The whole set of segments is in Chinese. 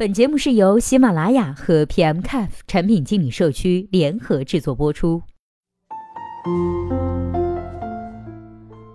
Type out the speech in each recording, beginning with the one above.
本节目是由喜马拉雅和 PMCAF 产品经理社区联合制作播出。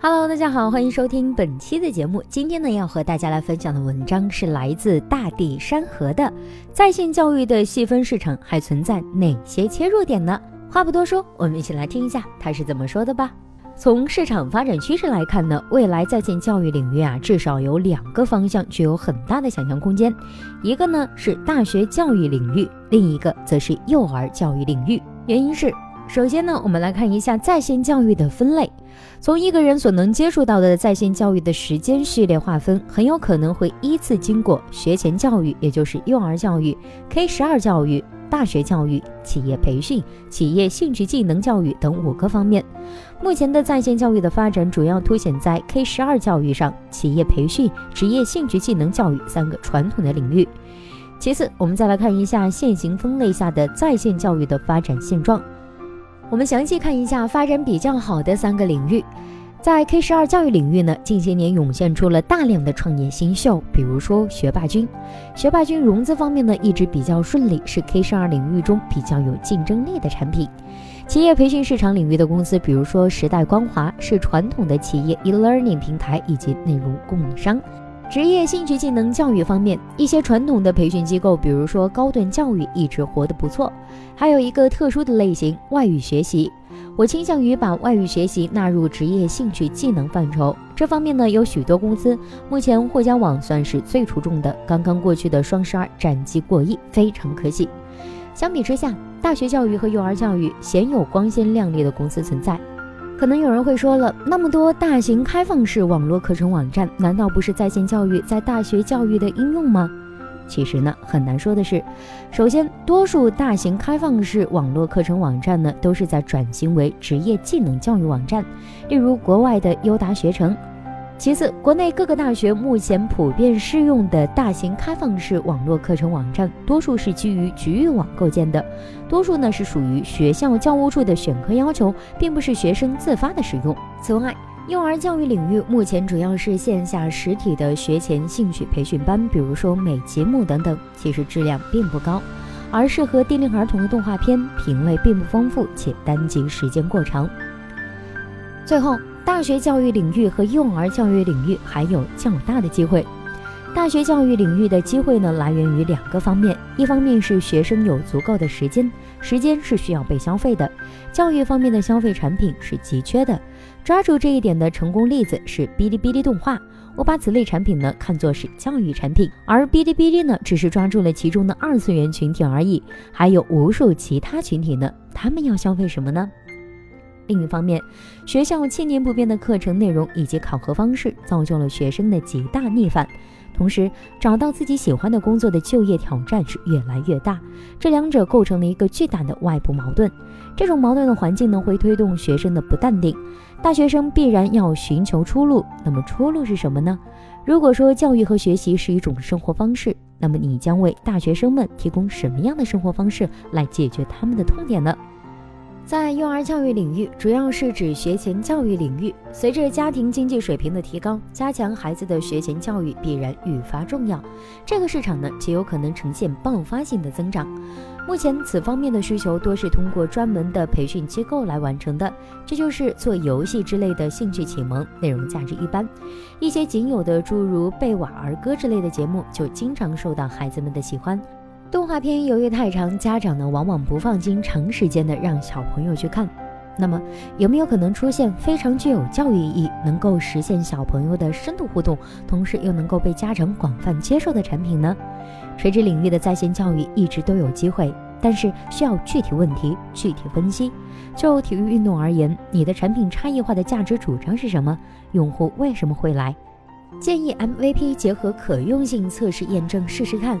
Hello，大家好，欢迎收听本期的节目。今天呢，要和大家来分享的文章是来自大地山河的在线教育的细分市场还存在哪些切入点呢？话不多说，我们一起来听一下他是怎么说的吧。从市场发展趋势来看呢，未来在线教育领域啊，至少有两个方向具有很大的想象空间。一个呢是大学教育领域，另一个则是幼儿教育领域。原因是，首先呢，我们来看一下在线教育的分类。从一个人所能接触到的在线教育的时间序列划分，很有可能会依次经过学前教育，也就是幼儿教育、K 十二教育。大学教育、企业培训、企业兴趣技能教育等五个方面。目前的在线教育的发展主要凸显在 K 十二教育上、企业培训、职业兴趣技能教育三个传统的领域。其次，我们再来看一下现行分类下的在线教育的发展现状。我们详细看一下发展比较好的三个领域。在 K 十二教育领域呢，近些年涌现出了大量的创业新秀，比如说学霸君。学霸君融资方面呢，一直比较顺利，是 K 十二领域中比较有竞争力的产品。企业培训市场领域的公司，比如说时代光华，是传统的企业 e-learning 平台以及内容供应商。职业兴趣技能教育方面，一些传统的培训机构，比如说高顿教育，一直活得不错。还有一个特殊的类型，外语学习。我倾向于把外语学习纳入职业兴趣技能范畴。这方面呢，有许多公司。目前获奖网算是最出众的。刚刚过去的双十二战绩过亿，非常可喜。相比之下，大学教育和幼儿教育鲜有光鲜亮丽的公司存在。可能有人会说了，那么多大型开放式网络课程网站，难道不是在线教育在大学教育的应用吗？其实呢，很难说的是，首先，多数大型开放式网络课程网站呢，都是在转型为职业技能教育网站，例如国外的优达学城。其次，国内各个大学目前普遍适用的大型开放式网络课程网站，多数是基于局域网构建的，多数呢是属于学校教务处的选课要求，并不是学生自发的使用。此外，幼儿教育领域目前主要是线下实体的学前兴趣培训班，比如说美节目等等，其实质量并不高，而适合低龄儿童的动画片品类并不丰富，且单集时间过长。最后，大学教育领域和幼儿教育领域还有较大的机会。大学教育领域的机会呢，来源于两个方面，一方面是学生有足够的时间，时间是需要被消费的，教育方面的消费产品是急缺的。抓住这一点的成功例子是哔哩哔哩动画。我把此类产品呢看作是教育产品，而哔哩哔哩呢只是抓住了其中的二次元群体而已。还有无数其他群体呢，他们要消费什么呢？另一方面，学校千年不变的课程内容以及考核方式，造就了学生的极大逆反。同时，找到自己喜欢的工作的就业挑战是越来越大，这两者构成了一个巨大的外部矛盾。这种矛盾的环境呢，会推动学生的不淡定。大学生必然要寻求出路，那么出路是什么呢？如果说教育和学习是一种生活方式，那么你将为大学生们提供什么样的生活方式来解决他们的痛点呢？在幼儿教育领域，主要是指学前教育领域。随着家庭经济水平的提高，加强孩子的学前教育必然愈发重要。这个市场呢，极有可能呈现爆发性的增长。目前，此方面的需求多是通过专门的培训机构来完成的，这就是做游戏之类的兴趣启蒙，内容价值一般。一些仅有的诸如贝瓦儿歌之类的节目，就经常受到孩子们的喜欢。动画片由于太长，家长呢往往不放心长时间的让小朋友去看。那么有没有可能出现非常具有教育意义，能够实现小朋友的深度互动，同时又能够被家长广泛接受的产品呢？垂直领域的在线教育一直都有机会，但是需要具体问题具体分析。就体育运动而言，你的产品差异化的价值主张是什么？用户为什么会来？建议 MVP 结合可用性测试验证试试看。